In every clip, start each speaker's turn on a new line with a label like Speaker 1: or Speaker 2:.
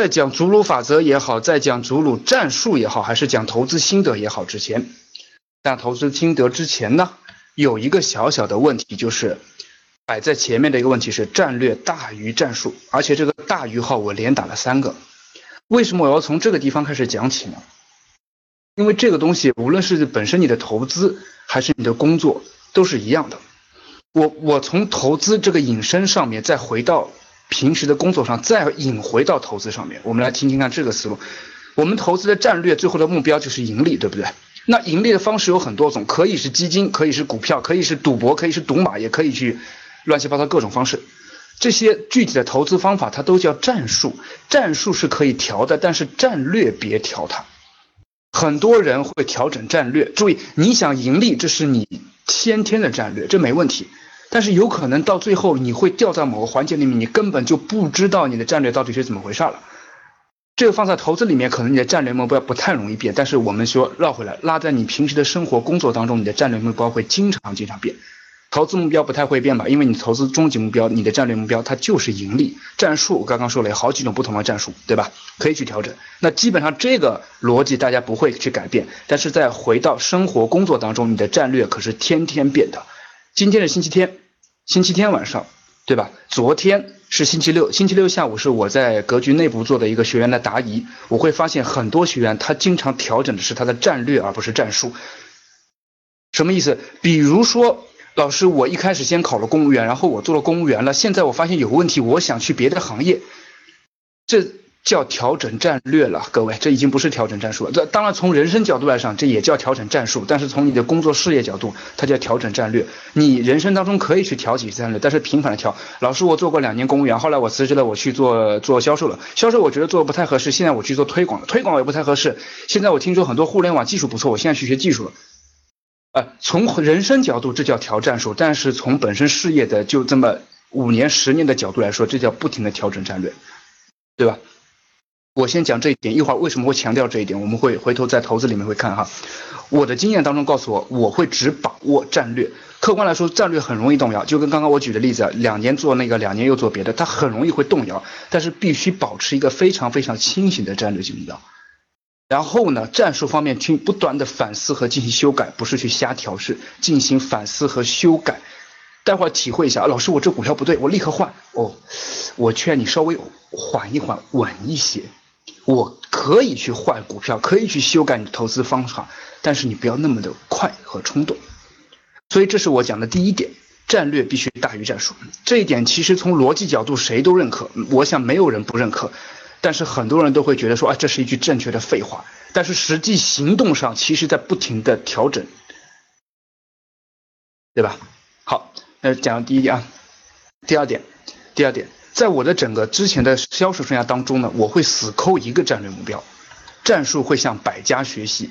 Speaker 1: 在讲祖鲁法则也好，在讲祖鲁战术也好，还是讲投资心得也好，之前，讲投资心得之前呢，有一个小小的问题，就是摆在前面的一个问题是战略大于战术，而且这个大于号我连打了三个。为什么我要从这个地方开始讲起呢？因为这个东西，无论是本身你的投资还是你的工作，都是一样的。我我从投资这个引申上面再回到。平时的工作上，再引回到投资上面，我们来听听看这个思路。我们投资的战略最后的目标就是盈利，对不对？那盈利的方式有很多种，可以是基金，可以是股票，可以是赌博，可以是赌马，也可以去乱七八糟各种方式。这些具体的投资方法，它都叫战术。战术是可以调的，但是战略别调它。很多人会调整战略，注意，你想盈利，这是你先天的战略，这没问题。但是有可能到最后你会掉在某个环节里面，你根本就不知道你的战略到底是怎么回事了。这个放在投资里面，可能你的战略目标不太容易变。但是我们说绕回来，拉在你平时的生活工作当中，你的战略目标会经常经常变。投资目标不太会变吧？因为你投资终极目标，你的战略目标它就是盈利。战术我刚刚说了有好几种不同的战术，对吧？可以去调整。那基本上这个逻辑大家不会去改变。但是在回到生活工作当中，你的战略可是天天变的。今天是星期天，星期天晚上，对吧？昨天是星期六，星期六下午是我在格局内部做的一个学员的答疑。我会发现很多学员他经常调整的是他的战略，而不是战术。什么意思？比如说，老师，我一开始先考了公务员，然后我做了公务员了，现在我发现有问题，我想去别的行业，这。叫调整战略了，各位，这已经不是调整战术了。这当然从人生角度来讲，这也叫调整战术。但是从你的工作事业角度，它叫调整战略。你人生当中可以去调几次战略，但是频繁的调。老师，我做过两年公务员，后来我辞职了，我去做做销售了。销售我觉得做的不太合适，现在我去做推广了。推广也不太合适，现在我听说很多互联网技术不错，我现在去学技术了。呃，从人生角度这叫调战术，但是从本身事业的就这么五年十年的角度来说，这叫不停的调整战略，对吧？我先讲这一点，一会儿为什么会强调这一点，我们会回头在投资里面会看哈。我的经验当中告诉我，我会只把握战略。客观来说，战略很容易动摇，就跟刚刚我举的例子，两年做那个，两年又做别的，它很容易会动摇。但是必须保持一个非常非常清醒的战略目标。然后呢，战术方面去不断的反思和进行修改，不是去瞎调试，进行反思和修改。待会儿体会一下，老师，我这股票不对，我立刻换。哦，我劝你稍微缓一缓，稳一些。我可以去换股票，可以去修改你的投资方法，但是你不要那么的快和冲动。所以这是我讲的第一点，战略必须大于战术。这一点其实从逻辑角度谁都认可，我想没有人不认可。但是很多人都会觉得说啊，这是一句正确的废话。但是实际行动上，其实在不停的调整，对吧？好，那讲第一点啊，第二点，第二点。在我的整个之前的销售生涯当中呢，我会死抠一个战略目标，战术会向百家学习。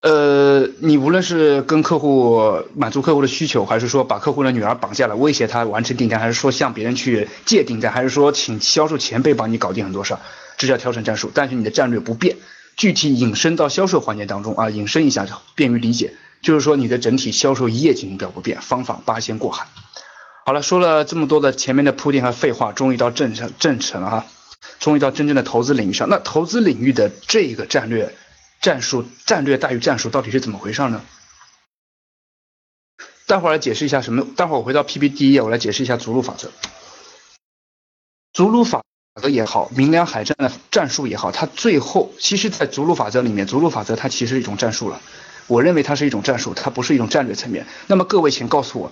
Speaker 1: 呃，你无论是跟客户满足客户的需求，还是说把客户的女儿绑架了威胁他完成订单，还是说向别人去借订单，还是说请销售前辈帮你搞定很多事儿，这叫调整战术。但是你的战略不变，具体引申到销售环节当中啊，引申一下就便于理解，就是说你的整体销售业绩目标不变，方法八仙过海。好了，说了这么多的前面的铺垫和废话，终于到正程正程了哈，终于到真正的投资领域上。那投资领域的这个战略、战术、战略大于战术到底是怎么回事呢？待会儿来解释一下什么？待会儿我回到 PPT 页，我来解释一下逐鹿法则。逐鹿法则也好，明良海战的战术也好，它最后其实，在逐鹿法则里面，逐鹿法则它其实是一种战术了。我认为它是一种战术，它不是一种战略层面。那么各位，请告诉我。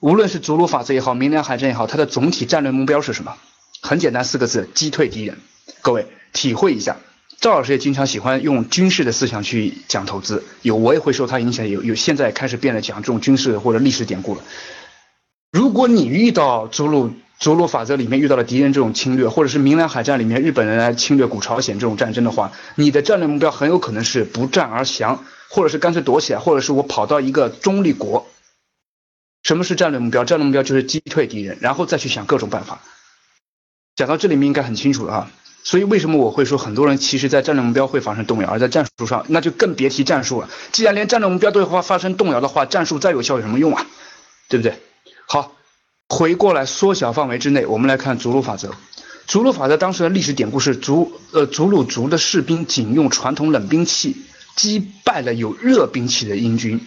Speaker 1: 无论是祖鲁法则也好，明良海战也好，它的总体战略目标是什么？很简单，四个字：击退敌人。各位体会一下。赵老师也经常喜欢用军事的思想去讲投资，有我也会受他影响，有有现在开始变得讲这种军事或者历史典故了。如果你遇到祖鲁祖鲁法则里面遇到了敌人这种侵略，或者是明良海战里面日本人来侵略古朝鲜这种战争的话，你的战略目标很有可能是不战而降，或者是干脆躲起来，或者是我跑到一个中立国。什么是战略目标？战略目标就是击退敌人，然后再去想各种办法。讲到这里面应该很清楚了哈。所以为什么我会说很多人其实在战略目标会发生动摇，而在战术上那就更别提战术了。既然连战略目标都会发生动摇的话，战术再有效有什么用啊？对不对？好，回过来缩小范围之内，我们来看祖鲁法则。逐鹿法则当时的历史典故是逐呃逐鹿族的士兵仅用传统冷兵器击败了有热兵器的英军，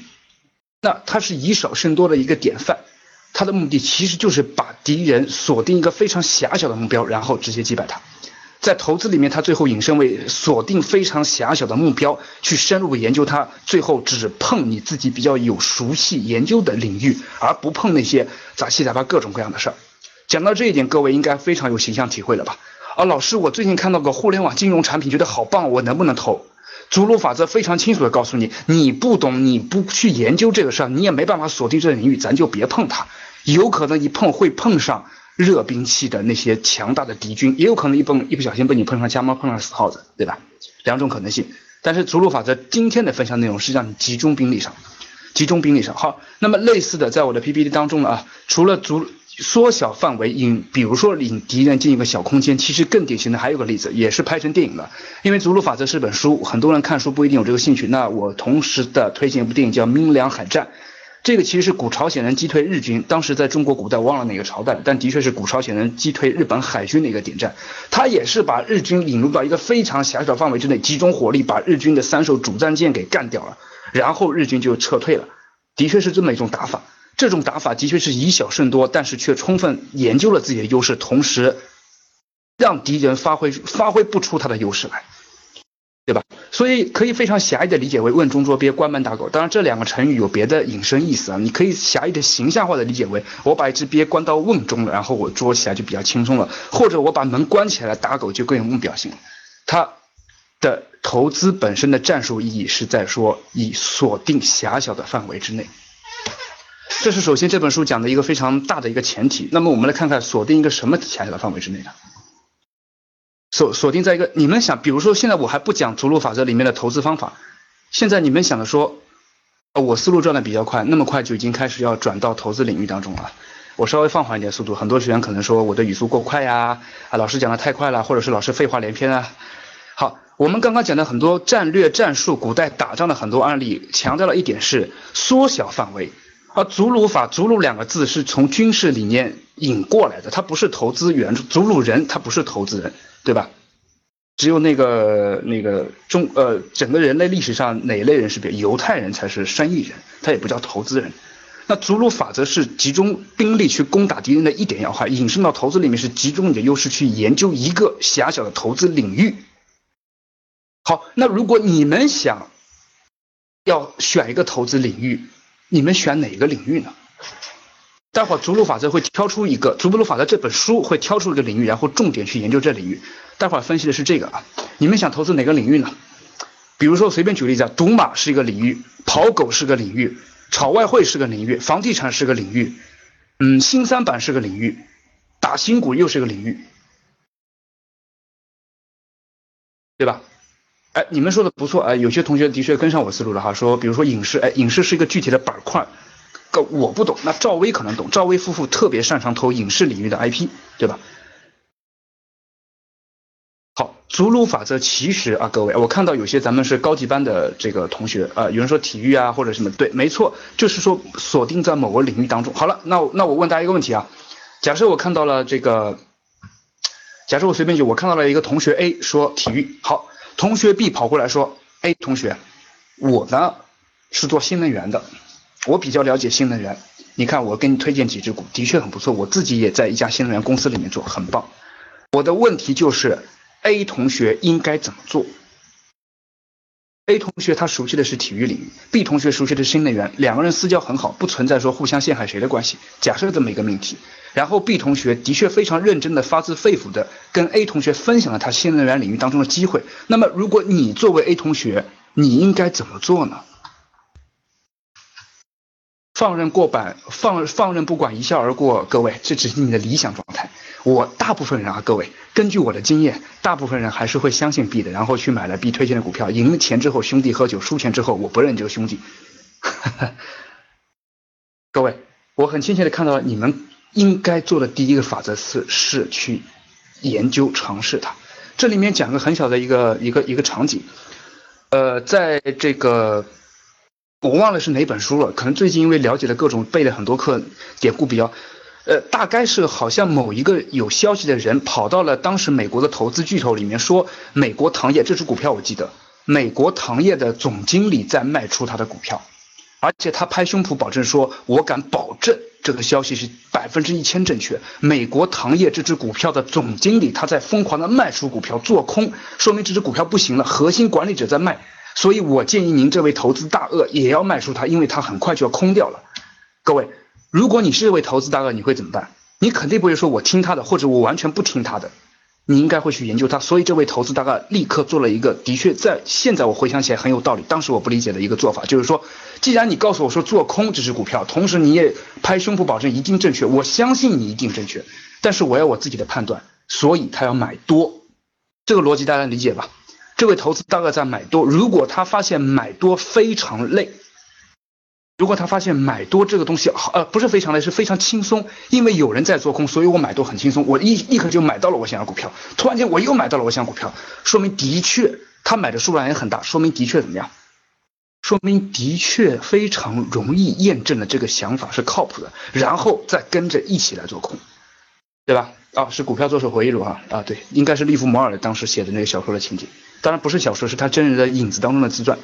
Speaker 1: 那它是以少胜多的一个典范。它的目的其实就是把敌人锁定一个非常狭小的目标，然后直接击败他。在投资里面，它最后引申为锁定非常狭小的目标，去深入研究它，最后只碰你自己比较有熟悉研究的领域，而不碰那些杂七杂八各种各样的事儿。讲到这一点，各位应该非常有形象体会了吧？啊，老师，我最近看到个互联网金融产品，觉得好棒，我能不能投？逐鹿法则非常清楚的告诉你，你不懂，你不去研究这个事儿，你也没办法锁定这个领域，咱就别碰它。有可能一碰会碰上热兵器的那些强大的敌军，也有可能一碰一不小心被你碰上家猫碰上死耗子，对吧？两种可能性。但是逐鹿法则今天的分享内容是让你集中兵力上，集中兵力上。好，那么类似的，在我的 PPT 当中啊，除了逐缩小范围引，比如说引敌人进一个小空间，其实更典型的还有个例子，也是拍成电影的。因为《祖鲁法则》是本书，很多人看书不一定有这个兴趣。那我同时的推荐一部电影叫《明良海战》，这个其实是古朝鲜人击退日军，当时在中国古代忘了哪个朝代，但的确是古朝鲜人击退日本海军的一个点战。他也是把日军引入到一个非常狭小范围之内，集中火力把日军的三艘主战舰给干掉了，然后日军就撤退了。的确是这么一种打法。这种打法的确是以小胜多，但是却充分研究了自己的优势，同时让敌人发挥发挥不出他的优势来，对吧？所以可以非常狭义的理解为瓮中捉鳖、关门打狗。当然，这两个成语有别的引申意思啊。你可以狭义的形象化的理解为我把一只鳖关到瓮中了，然后我捉起来就比较轻松了；或者我把门关起来打狗就更有目标性。它的投资本身的战术意义是在说以锁定狭小的范围之内。这是首先这本书讲的一个非常大的一个前提。那么我们来看看锁定一个什么狭小的范围之内的，锁锁定在一个你们想，比如说现在我还不讲逐鹿法则里面的投资方法，现在你们想的说，我思路转的比较快，那么快就已经开始要转到投资领域当中了。我稍微放缓一点速度，很多学员可能说我的语速过快呀，啊老师讲的太快了，或者是老师废话连篇啊。好，我们刚刚讲的很多战略战术，古代打仗的很多案例，强调了一点是缩小范围。而祖鲁法，祖鲁两个字是从军事理念引过来的，它不是投资原祖鲁人，他不是投资人，对吧？只有那个那个中呃，整个人类历史上哪一类人是别？犹太人才是生意人，他也不叫投资人。那祖鲁法则是集中兵力去攻打敌人的一点要害，引申到投资里面是集中你的优势去研究一个狭小的投资领域。好，那如果你们想要选一个投资领域，你们选哪个领域呢？待会儿逐鹿法则会挑出一个，逐鹿法则这本书会挑出一个领域，然后重点去研究这领域。待会儿分析的是这个啊，你们想投资哪个领域呢？比如说随便举个例子啊，赌马是一个领域，跑狗是个领域，炒外汇是个领域，房地产是个领域，嗯，新三板是个领域，打新股又是个领域，对吧？哎，你们说的不错，哎，有些同学的确跟上我思路了哈，说比如说影视，哎，影视是一个具体的板块，个我不懂，那赵薇可能懂，赵薇夫妇特别擅长投影视领域的 IP，对吧？好，祖鲁法则其实啊，各位，我看到有些咱们是高级班的这个同学啊，有人说体育啊或者什么，对，没错，就是说锁定在某个领域当中。好了，那那我问大家一个问题啊，假设我看到了这个，假设我随便举，我看到了一个同学 A 说体育好。同学 B 跑过来说：“哎，同学，我呢是做新能源的，我比较了解新能源。你看，我给你推荐几只股，的确很不错。我自己也在一家新能源公司里面做，很棒。我的问题就是，A 同学应该怎么做？A 同学他熟悉的是体育领域，B 同学熟悉的是新能源，两个人私交很好，不存在说互相陷害谁的关系。假设这么一个命题。”然后 B 同学的确非常认真的、发自肺腑的跟 A 同学分享了他新能源领域当中的机会。那么，如果你作为 A 同学，你应该怎么做呢？放任过板，放放任不管，一笑而过。各位，这只是你的理想状态。我大部分人啊，各位，根据我的经验，大部分人还是会相信 B 的，然后去买了 B 推荐的股票，赢了钱之后兄弟喝酒，输钱之后我不认这个兄弟。各位，我很亲切的看到你们。应该做的第一个法则是是去研究尝试它。这里面讲个很小的一个一个一个场景，呃，在这个我忘了是哪本书了，可能最近因为了解了各种背了很多课典故比较，呃，大概是好像某一个有消息的人跑到了当时美国的投资巨头里面说，美国糖业这只股票我记得，美国糖业的总经理在卖出他的股票，而且他拍胸脯保证说，我敢保证这个消息是百分之一千正确。美国糖业这只股票的总经理他在疯狂的卖出股票做空，说明这只股票不行了，核心管理者在卖，所以我建议您这位投资大鳄也要卖出它，因为它很快就要空掉了。各位。如果你是一位投资大鳄，你会怎么办？你肯定不会说我听他的，或者我完全不听他的，你应该会去研究他。所以这位投资大鳄立刻做了一个，的确在现在我回想起来很有道理。当时我不理解的一个做法就是说，既然你告诉我说做空这只股票，同时你也拍胸脯保证一定正确，我相信你一定正确，但是我要我自己的判断，所以他要买多，这个逻辑大家理解吧？这位投资大鳄在买多，如果他发现买多非常累。如果他发现买多这个东西好，呃，不是非常累，是非常轻松，因为有人在做空，所以我买多很轻松，我一立刻就买到了我想要股票。突然间我又买到了我想要股票，说明的确他买的数量也很大，说明的确怎么样？说明的确非常容易验证了这个想法是靠谱的，然后再跟着一起来做空，对吧？啊，是股票作手回忆录哈，啊，对，应该是利弗摩尔当时写的那个小说的情节，当然不是小说，是他真人的影子当中的自传。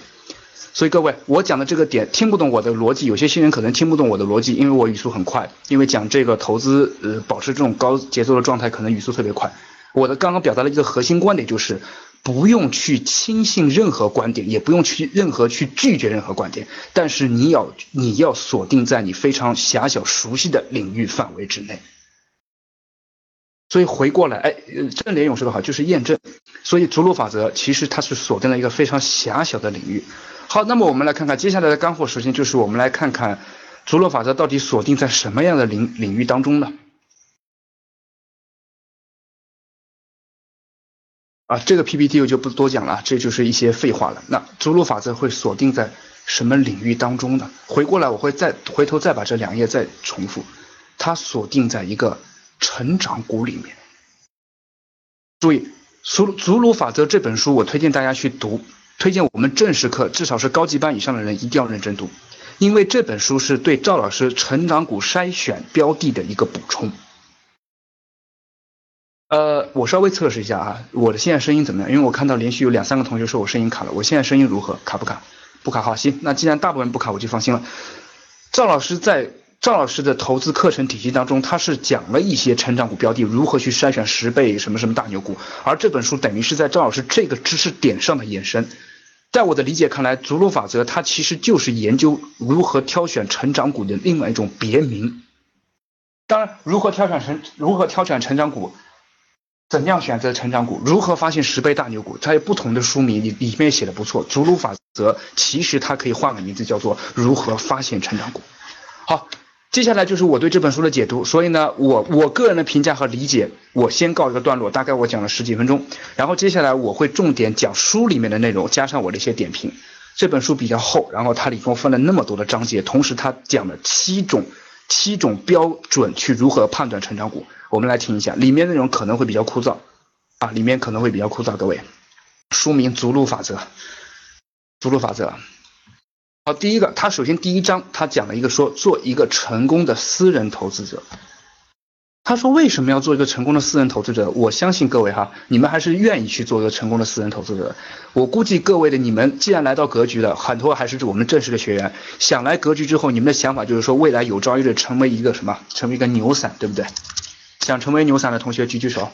Speaker 1: 所以各位，我讲的这个点听不懂我的逻辑，有些新人可能听不懂我的逻辑，因为我语速很快，因为讲这个投资，呃，保持这种高节奏的状态，可能语速特别快。我的刚刚表达了一个核心观点，就是不用去轻信任何观点，也不用去任何去拒绝任何观点，但是你要你要锁定在你非常狭小熟悉的领域范围之内。所以回过来，哎，正联勇说的好，就是验证。所以逐鹿法则其实它是锁定了一个非常狭小的领域。好，那么我们来看看接下来的干货首先，就是我们来看看逐鹿法则到底锁定在什么样的领领域当中呢？啊，这个 PPT 我就不多讲了，这就是一些废话了。那逐鹿法则会锁定在什么领域当中呢？回过来我会再回头再把这两页再重复，它锁定在一个。成长股里面，注意《祖祖鲁法则》这本书，我推荐大家去读，推荐我们正式课，至少是高级班以上的人一定要认真读，因为这本书是对赵老师成长股筛选标的的一个补充。呃，我稍微测试一下啊，我的现在声音怎么样？因为我看到连续有两三个同学说我声音卡了，我现在声音如何？卡不卡？不卡，好，行，那既然大部分不卡，我就放心了。赵老师在。赵老师的投资课程体系当中，他是讲了一些成长股标的如何去筛选十倍什么什么大牛股，而这本书等于是在赵老师这个知识点上的延伸。在我的理解看来，祖鲁法则它其实就是研究如何挑选成长股的另外一种别名。当然，如何挑选成如何挑选成长股，怎样选择成长股，如何发现十倍大牛股，它有不同的书名，里里面写的不错。祖鲁法则其实它可以换个名字，叫做如何发现成长股。好。接下来就是我对这本书的解读，所以呢，我我个人的评价和理解，我先告一个段落，大概我讲了十几分钟，然后接下来我会重点讲书里面的内容，加上我的一些点评。这本书比较厚，然后它里共分了那么多的章节，同时它讲了七种七种标准去如何判断成长股。我们来听一下，里面内容可能会比较枯燥啊，里面可能会比较枯燥，各位。书名《逐鹿法则》，逐鹿法则。好，第一个，他首先第一章他讲了一个说做一个成功的私人投资者。他说为什么要做一个成功的私人投资者？我相信各位哈，你们还是愿意去做一个成功的私人投资者。我估计各位的你们既然来到格局了，很多还是我们正式的学员，想来格局之后，你们的想法就是说未来有朝一日成为一个什么？成为一个牛散，对不对？想成为牛散的同学举举手。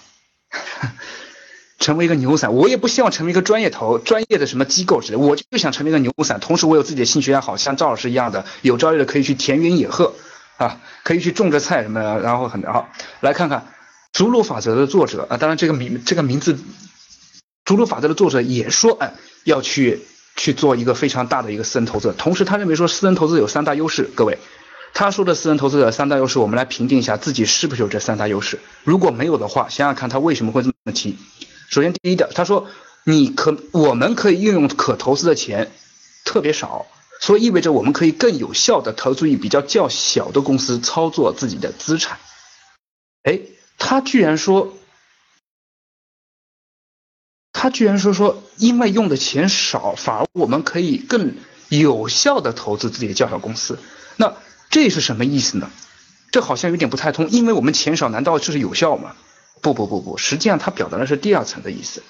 Speaker 1: 成为一个牛散，我也不希望成为一个专业投专业的什么机构之类，我就想成为一个牛散。同时，我有自己的兴趣爱好，像赵老师一样的，有朝一日可以去田园野鹤啊，可以去种着菜什么的。然后很好，来看看《逐鹿法则》的作者啊，当然这个名这个名字，《逐鹿法则》的作者也说，哎，要去去做一个非常大的一个私人投资。同时，他认为说私人投资有三大优势。各位，他说的私人投资者三大优势，我们来评定一下自己是不是有这三大优势。如果没有的话，想想看他为什么会这么提。首先，第一点，他说，你可我们可以运用可投资的钱特别少，所以意味着我们可以更有效的投资于比较较小的公司操作自己的资产。哎，他居然说，他居然说说，因为用的钱少，反而我们可以更有效的投资自己的较小公司。那这是什么意思呢？这好像有点不太通，因为我们钱少，难道这是有效吗？不不不不，实际上它表达的是第二层的意思，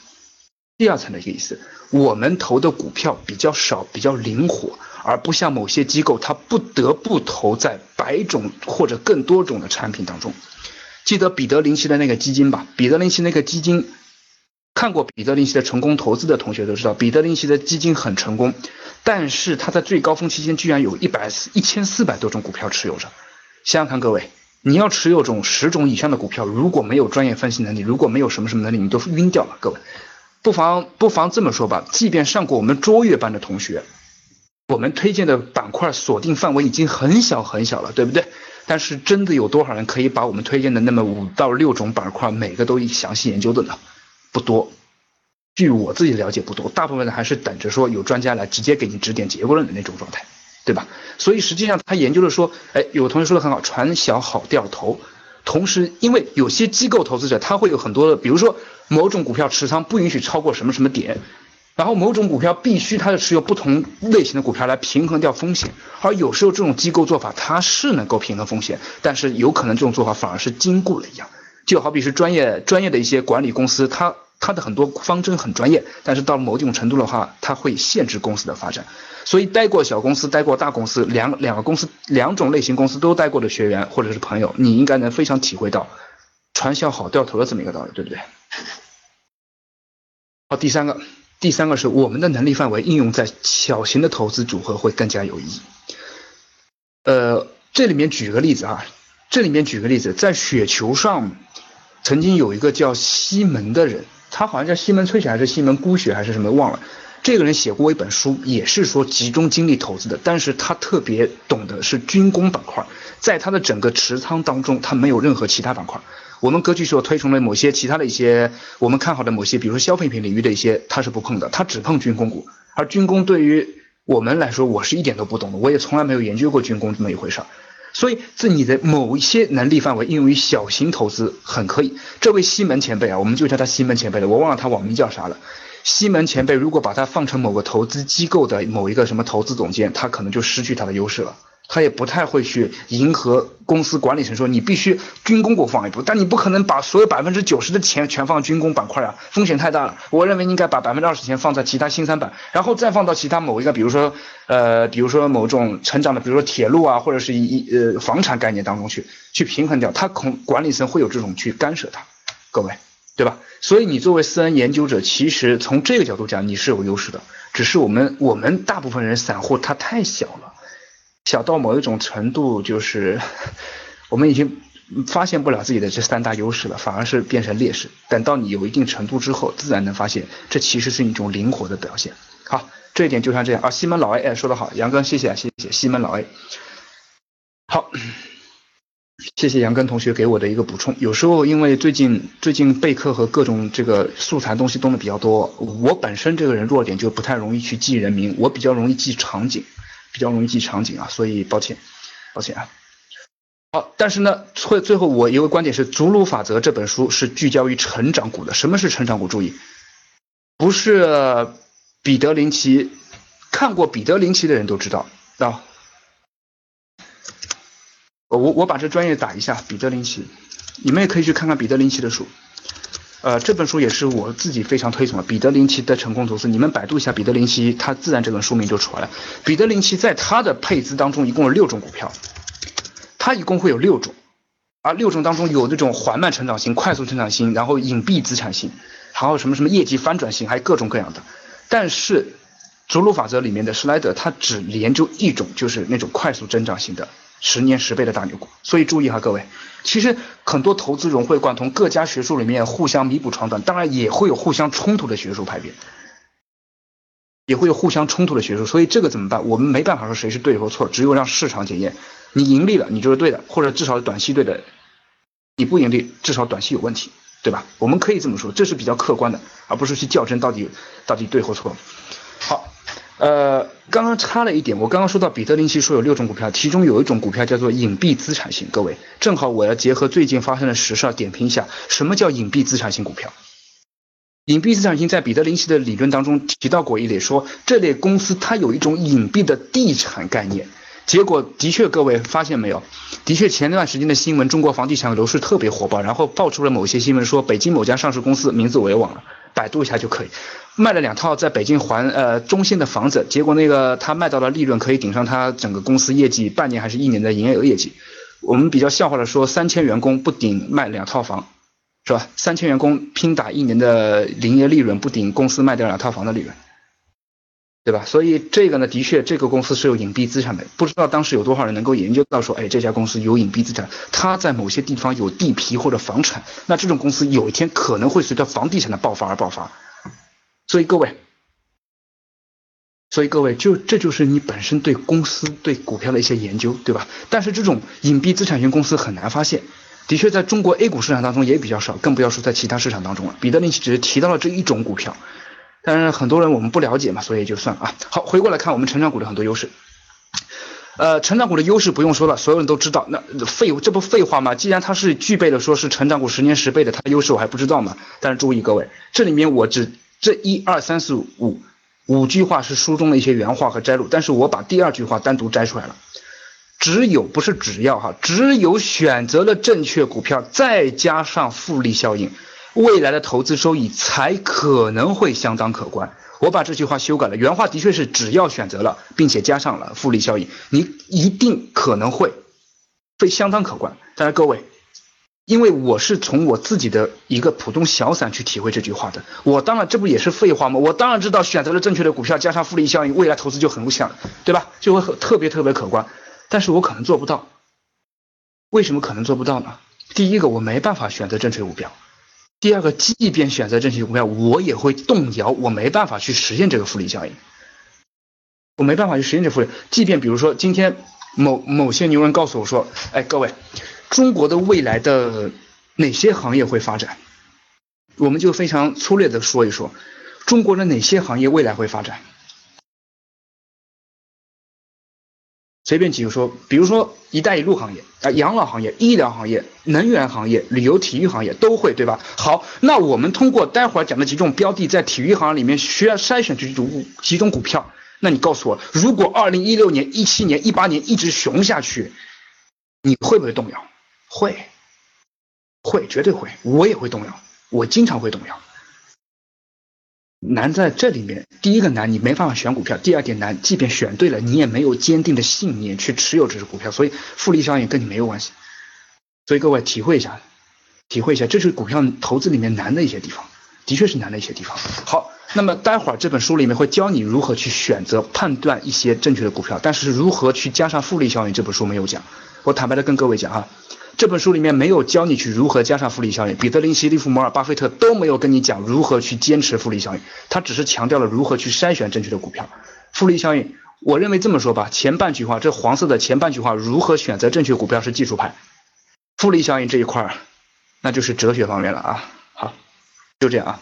Speaker 1: 第二层的一个意思。我们投的股票比较少，比较灵活，而不像某些机构，它不得不投在百种或者更多种的产品当中。记得彼得林奇的那个基金吧？彼得林奇那个基金，看过彼得林奇的成功投资的同学都知道，彼得林奇的基金很成功，但是他在最高峰期间居然有一百一千四百多种股票持有着。想想看，各位，你要持有种十种以上的股票，如果没有专业分析能力，如果没有什么什么能力，你都晕掉了。各位，不妨不妨这么说吧，即便上过我们卓越班的同学，我们推荐的板块锁定范围已经很小很小了，对不对？但是真的有多少人可以把我们推荐的那么五到六种板块每个都详细研究的呢？不多，据我自己了解不多，大部分人还是等着说有专家来直接给你指点结论的那种状态，对吧？所以实际上他研究的说，哎，有同学说的很好，船小好掉头。同时，因为有些机构投资者他会有很多的，比如说某种股票持仓不允许超过什么什么点。然后某种股票必须它的持有不同类型的股票来平衡掉风险，而有时候这种机构做法它是能够平衡风险，但是有可能这种做法反而是禁锢了一样，就好比是专业专业的一些管理公司，它它的很多方针很专业，但是到某种程度的话，它会限制公司的发展。所以待过小公司，待过大公司，两两个公司两种类型公司都待过的学员或者是朋友，你应该能非常体会到传销好掉头的这么一个道理，对不对？好，第三个。第三个是我们的能力范围应用在小型的投资组合会更加有意义。呃，这里面举个例子啊，这里面举个例子，在雪球上曾经有一个叫西门的人，他好像叫西门吹雪还是西门孤雪还是什么忘了。这个人写过一本书，也是说集中精力投资的，但是他特别懂的是军工板块，在他的整个持仓当中，他没有任何其他板块。我们格局所推崇的某些其他的一些我们看好的某些，比如说消费品领域的一些，他是不碰的，他只碰军工股。而军工对于我们来说，我是一点都不懂的，我也从来没有研究过军工这么一回事。所以，这你的某一些能力范围应用于小型投资很可以。这位西门前辈啊，我们就叫他西门前辈了，我忘了他网名叫啥了。西门前辈如果把他放成某个投资机构的某一个什么投资总监，他可能就失去他的优势了。他也不太会去迎合公司管理层说你必须军工股放一步，但你不可能把所有百分之九十的钱全放军工板块啊，风险太大了。我认为应该把百分之二十钱放在其他新三板，然后再放到其他某一个，比如说呃，比如说某种成长的，比如说铁路啊，或者是一呃房产概念当中去去平衡掉。他恐管理层会有这种去干涉他，各位对吧？所以你作为私人研究者，其实从这个角度讲你是有优势的，只是我们我们大部分人散户他太小了。小到某一种程度，就是我们已经发现不了自己的这三大优势了，反而是变成劣势。等到你有一定程度之后，自然能发现这其实是一种灵活的表现。好，这一点就像这样啊。西门老 A 哎说的好，杨哥谢谢谢谢西门老 A。好，谢谢杨根同学给我的一个补充。有时候因为最近最近备课和各种这个素材东西动的比较多，我本身这个人弱点就不太容易去记人名，我比较容易记场景。比较容易记场景啊，所以抱歉，抱歉啊。好，但是呢，最最后我一个观点是，《祖鲁法则》这本书是聚焦于成长股的。什么是成长股？注意，不是彼得林奇，看过彼得林奇的人都知道啊。我我把这专业打一下，彼得林奇，你们也可以去看看彼得林奇的书。呃，这本书也是我自己非常推崇的，彼得林奇的成功投资。你们百度一下彼得林奇，他自然这本书名就出来了。彼得林奇在他的配资当中一共有六种股票，他一共会有六种，而六种当中有那种缓慢成长型、快速成长型，然后隐蔽资产型，还有什么什么业绩翻转型，还有各种各样的。但是，祖鲁法则里面的施莱德他只研究一种，就是那种快速增长型的。十年十倍的大牛股，所以注意哈，各位，其实很多投资融会贯通，各家学术里面互相弥补长短，当然也会有互相冲突的学术派别，也会有互相冲突的学术，所以这个怎么办？我们没办法说谁是对或错，只有让市场检验，你盈利了，你就是对的，或者至少短期对的，你不盈利，至少短期有问题，对吧？我们可以这么说，这是比较客观的，而不是去较真到底到底对或错。好。呃，刚刚差了一点，我刚刚说到彼得林奇说有六种股票，其中有一种股票叫做隐蔽资产型。各位，正好我要结合最近发生的时事点评一下，什么叫隐蔽资产型股票？隐蔽资产型在彼得林奇的理论当中提到过一类，说这类公司它有一种隐蔽的地产概念，结果的确，各位发现没有？的确，前段时间的新闻，中国房地产楼市特别火爆，然后爆出了某些新闻，说北京某家上市公司，名字我也忘了，百度一下就可以，卖了两套在北京环呃中心的房子，结果那个他卖到了利润可以顶上他整个公司业绩半年还是一年的营业额业绩。我们比较笑话的说，三千员工不顶卖两套房，是吧？三千员工拼打一年的营业利润，不顶公司卖掉两套房的利润。对吧？所以这个呢，的确，这个公司是有隐蔽资产的。不知道当时有多少人能够研究到说，哎，这家公司有隐蔽资产，它在某些地方有地皮或者房产。那这种公司有一天可能会随着房地产的爆发而爆发。所以各位，所以各位，就这就是你本身对公司、对股票的一些研究，对吧？但是这种隐蔽资产型公司很难发现。的确，在中国 A 股市场当中也比较少，更不要说在其他市场当中了。彼得林奇只是提到了这一种股票。但是很多人我们不了解嘛，所以就算了啊。好，回过来看我们成长股的很多优势。呃，成长股的优势不用说了，所有人都知道。那废这不废话吗？既然它是具备了说是成长股十年十倍的，它的优势我还不知道吗？但是注意各位，这里面我只这一二三四五五句话是书中的一些原话和摘录，但是我把第二句话单独摘出来了。只有不是只要哈，只有选择了正确股票，再加上复利效应。未来的投资收益才可能会相当可观。我把这句话修改了，原话的确是只要选择了，并且加上了复利效应，你一定可能会会相当可观。但是各位，因为我是从我自己的一个普通小散去体会这句话的，我当然这不也是废话吗？我当然知道选择了正确的股票，加上复利效应，未来投资就很像，对吧？就会特别特别可观。但是我可能做不到。为什么可能做不到呢？第一个，我没办法选择正确股票。第二个，即便选择正确股票，我也会动摇，我没办法去实现这个复利效应，我没办法去实现这复利。即便比如说今天某某些牛人告诉我说，哎，各位，中国的未来的哪些行业会发展？我们就非常粗略的说一说，中国的哪些行业未来会发展？随便举个说，比如说“一带一路”行业啊，养老行业、医疗行业、能源行业、旅游体育行业都会，对吧？好，那我们通过待会儿讲的几种标的，在体育行业里面需要筛选出几种几种股票。那你告诉我，如果二零一六年、一七年、一八年一直熊下去，你会不会动摇？会，会，绝对会，我也会动摇，我经常会动摇。难在这里面，第一个难，你没办法选股票；第二点难，即便选对了，你也没有坚定的信念去持有这只股票，所以复利效应跟你没有关系。所以各位体会一下，体会一下，这是股票投资里面难的一些地方，的确是难的一些地方。好，那么待会儿这本书里面会教你如何去选择、判断一些正确的股票，但是如何去加上复利效应，这本书没有讲。我坦白的跟各位讲啊。这本书里面没有教你去如何加上复利效应，彼得林奇、利弗摩尔、巴菲特都没有跟你讲如何去坚持复利效应，他只是强调了如何去筛选正确的股票。复利效应，我认为这么说吧，前半句话，这黄色的前半句话，如何选择正确股票是技术派，复利效应这一块儿，那就是哲学方面了啊。好，就这样啊。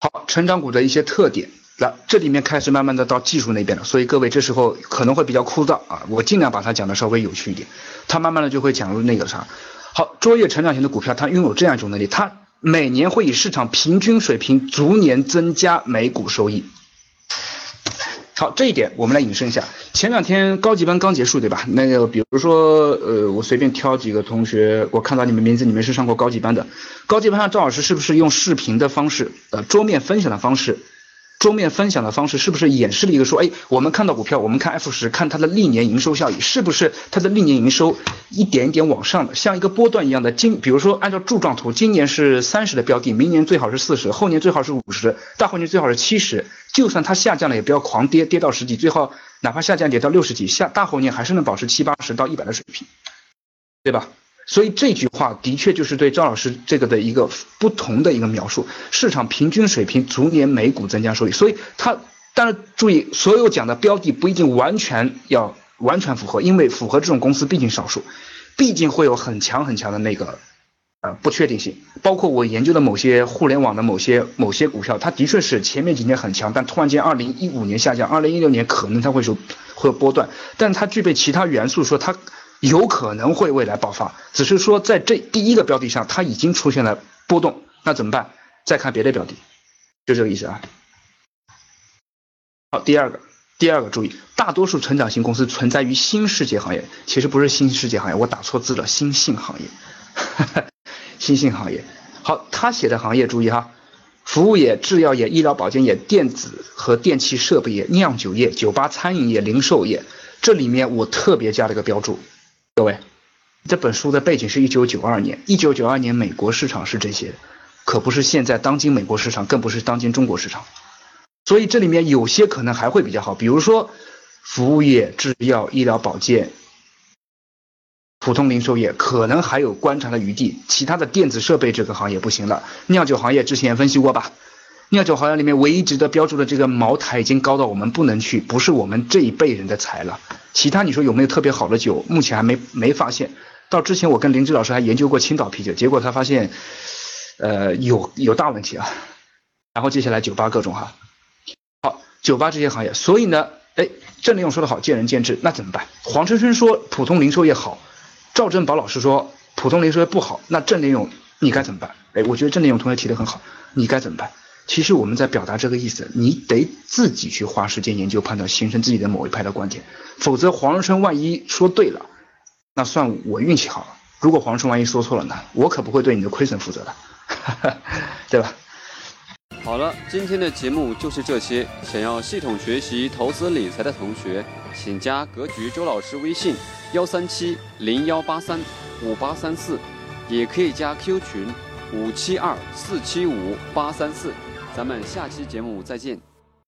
Speaker 1: 好，成长股的一些特点。那这里面开始慢慢的到技术那边了，所以各位这时候可能会比较枯燥啊，我尽量把它讲的稍微有趣一点，它慢慢的就会讲入那个啥。好，卓越成长型的股票，它拥有这样一种能力，它每年会以市场平均水平逐年增加每股收益。好，这一点我们来引申一下。前两天高级班刚结束，对吧？那个比如说，呃，我随便挑几个同学，我看到你们名字，你们是上过高级班的。高级班上赵老师是不是用视频的方式，呃，桌面分享的方式？桌面分享的方式是不是演示了一个说，哎，我们看到股票，我们看 F 十，看它的历年营收效益，是不是它的历年营收一点一点往上的，像一个波段一样的？今比如说按照柱状图，今年是三十的标的，明年最好是四十，后年最好是五十，大后年最好是七十。就算它下降了，也不要狂跌，跌到十几，最后哪怕下降跌到六十几，下大后年还是能保持七八十到一百的水平，对吧？所以这句话的确就是对赵老师这个的一个不同的一个描述，市场平均水平逐年每股增加收益。所以它，但是注意，所有讲的标的不一定完全要完全符合，因为符合这种公司毕竟少数，毕竟会有很强很强的那个呃不确定性。包括我研究的某些互联网的某些某些股票，它的确是前面几年很强，但突然间二零一五年下降，二零一六年可能它会受会有波段，但它具备其他元素，说它。有可能会未来爆发，只是说在这第一个标的上，它已经出现了波动，那怎么办？再看别的标的，就这个意思啊。好，第二个，第二个注意，大多数成长型公司存在于新世界行业，其实不是新世界行业，我打错字了，新兴行业，新兴行业。好，他写的行业注意哈，服务业、制药业、医疗保健业、电子和电气设备业、酿酒业、酒吧餐饮业、零售业，这里面我特别加了一个标注，各位，这本书的背景是一九九二年，一九九二年美国市场是这些，可不是现在当今美国市场，更不是当今中国市场。所以这里面有些可能还会比较好，比如说服务业、制药、医疗保健、普通零售业，可能还有观察的余地。其他的电子设备这个行业不行了。酿酒行业之前分析过吧？酿酒行业里面唯一值得标注的这个茅台已经高到我们不能去，不是我们这一辈人的才了。其他你说有没有特别好的酒？目前还没没发现。到之前我跟林芝老师还研究过青岛啤酒，结果他发现，呃，有有大问题啊。然后接下来酒吧各种哈。好酒吧这些行业，所以呢，哎，郑立勇说的好，见仁见智，那怎么办？黄春春说普通零售业好，赵振宝老师说普通零售业不好，那郑立勇你该怎么办？哎，我觉得郑立勇同学提的很好，你该怎么办？其实我们在表达这个意思，你得自己去花时间研究判断，形成自己的某一派的观点，否则黄春春万一说对了，那算我运气好了；如果黄春春万一说错了呢，我可不会对你的亏损负责的，对吧？
Speaker 2: 好了，今天的节目就是这些。想要系统学习投资理财的同学，请加格局周老师微信：幺三七零幺八三五八三四，也可以加 Q 群：五七二四七五八三四。咱们下期节目再见。